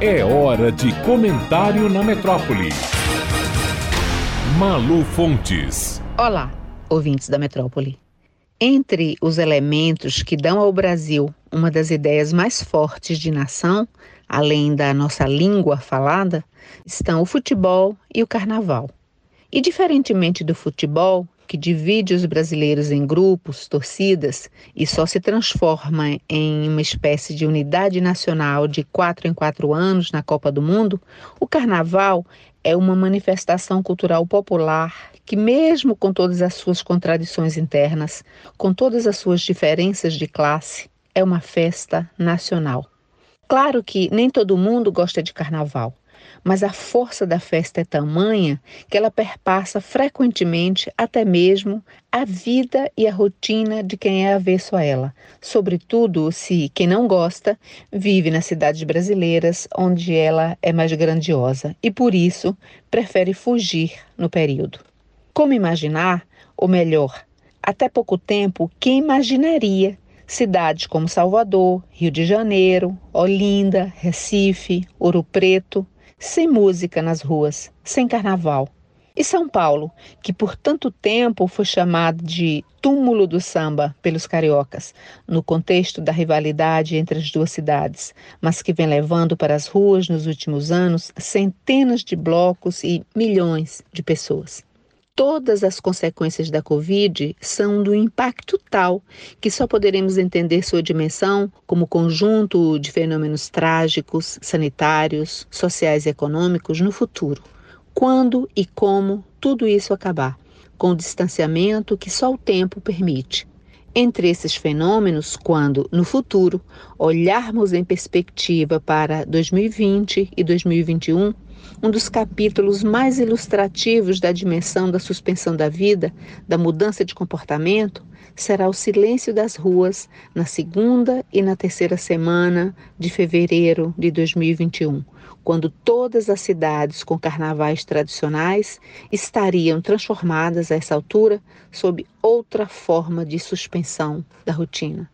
É hora de comentário na metrópole. Malu Fontes. Olá, ouvintes da metrópole. Entre os elementos que dão ao Brasil uma das ideias mais fortes de nação, além da nossa língua falada, estão o futebol e o carnaval. E diferentemente do futebol, que divide os brasileiros em grupos, torcidas e só se transforma em uma espécie de unidade nacional de quatro em quatro anos na Copa do Mundo, o carnaval é uma manifestação cultural popular que, mesmo com todas as suas contradições internas, com todas as suas diferenças de classe, é uma festa nacional. Claro que nem todo mundo gosta de carnaval mas a força da festa é tamanha que ela perpassa frequentemente até mesmo a vida e a rotina de quem é avesso a ela, sobretudo se quem não gosta vive nas cidades brasileiras onde ela é mais grandiosa e por isso prefere fugir no período. Como imaginar, ou melhor, até pouco tempo, quem imaginaria cidades como Salvador, Rio de Janeiro, Olinda, Recife, Ouro Preto, sem música nas ruas, sem carnaval. E São Paulo, que por tanto tempo foi chamado de túmulo do samba pelos cariocas, no contexto da rivalidade entre as duas cidades, mas que vem levando para as ruas nos últimos anos centenas de blocos e milhões de pessoas todas as consequências da Covid são do impacto tal que só poderemos entender sua dimensão como conjunto de fenômenos trágicos, sanitários, sociais e econômicos no futuro, quando e como tudo isso acabar, com o distanciamento que só o tempo permite. Entre esses fenômenos, quando, no futuro, olharmos em perspectiva para 2020 e 2021, um dos capítulos mais ilustrativos da dimensão da suspensão da vida, da mudança de comportamento, será o silêncio das ruas na segunda e na terceira semana de fevereiro de 2021, quando todas as cidades com carnavais tradicionais estariam transformadas a essa altura sob outra forma de suspensão da rotina.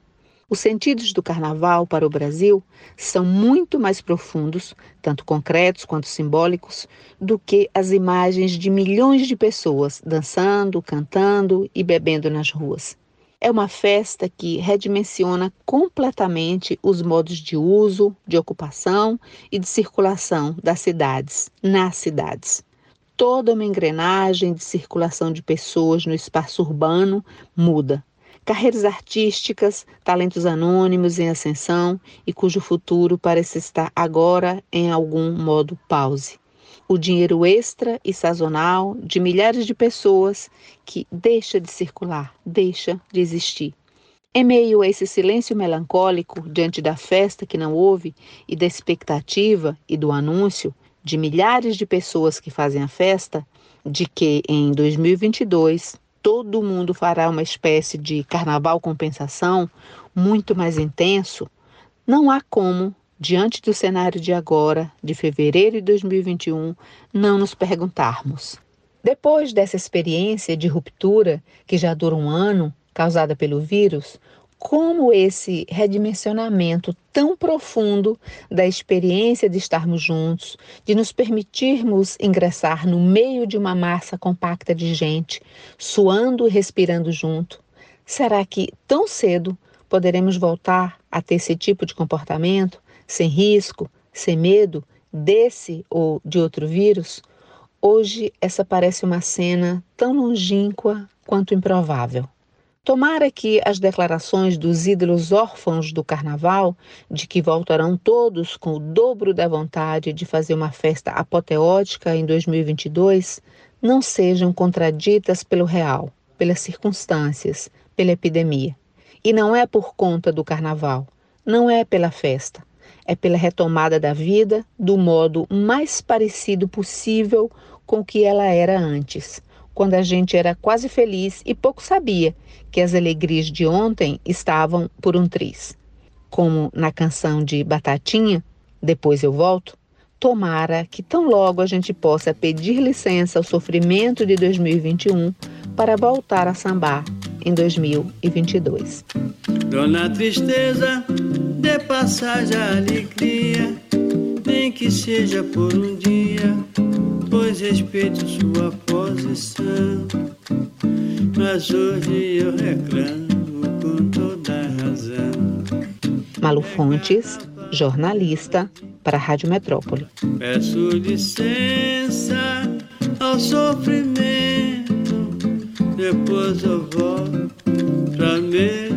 Os sentidos do carnaval para o Brasil são muito mais profundos, tanto concretos quanto simbólicos, do que as imagens de milhões de pessoas dançando, cantando e bebendo nas ruas. É uma festa que redimensiona completamente os modos de uso, de ocupação e de circulação das cidades, nas cidades. Toda uma engrenagem de circulação de pessoas no espaço urbano muda carreiras artísticas, talentos anônimos em ascensão e cujo futuro parece estar agora em algum modo pause. O dinheiro extra e sazonal de milhares de pessoas que deixa de circular, deixa de existir. Em meio a esse silêncio melancólico diante da festa que não houve e da expectativa e do anúncio de milhares de pessoas que fazem a festa, de que em 2022 todo mundo fará uma espécie de carnaval compensação muito mais intenso, não há como, diante do cenário de agora, de fevereiro de 2021, não nos perguntarmos. Depois dessa experiência de ruptura, que já dura um ano, causada pelo vírus, como esse redimensionamento tão profundo da experiência de estarmos juntos, de nos permitirmos ingressar no meio de uma massa compacta de gente, suando e respirando junto, será que tão cedo poderemos voltar a ter esse tipo de comportamento, sem risco, sem medo desse ou de outro vírus? Hoje, essa parece uma cena tão longínqua quanto improvável. Tomara que as declarações dos ídolos órfãos do carnaval, de que voltarão todos com o dobro da vontade de fazer uma festa apoteótica em 2022, não sejam contraditas pelo real, pelas circunstâncias, pela epidemia. E não é por conta do carnaval, não é pela festa, é pela retomada da vida do modo mais parecido possível com o que ela era antes quando a gente era quase feliz e pouco sabia que as alegrias de ontem estavam por um triz. Como na canção de Batatinha, Depois Eu Volto, tomara que tão logo a gente possa pedir licença ao sofrimento de 2021 para voltar a sambar em 2022. Dona Tristeza, de passagem a alegria nem que seja por um dia, respeito sua posição. Mas hoje eu reclamo com toda razão. Malu Fontes, jornalista para a Rádio Metrópole. Peço licença ao sofrimento, depois eu volto pra mim.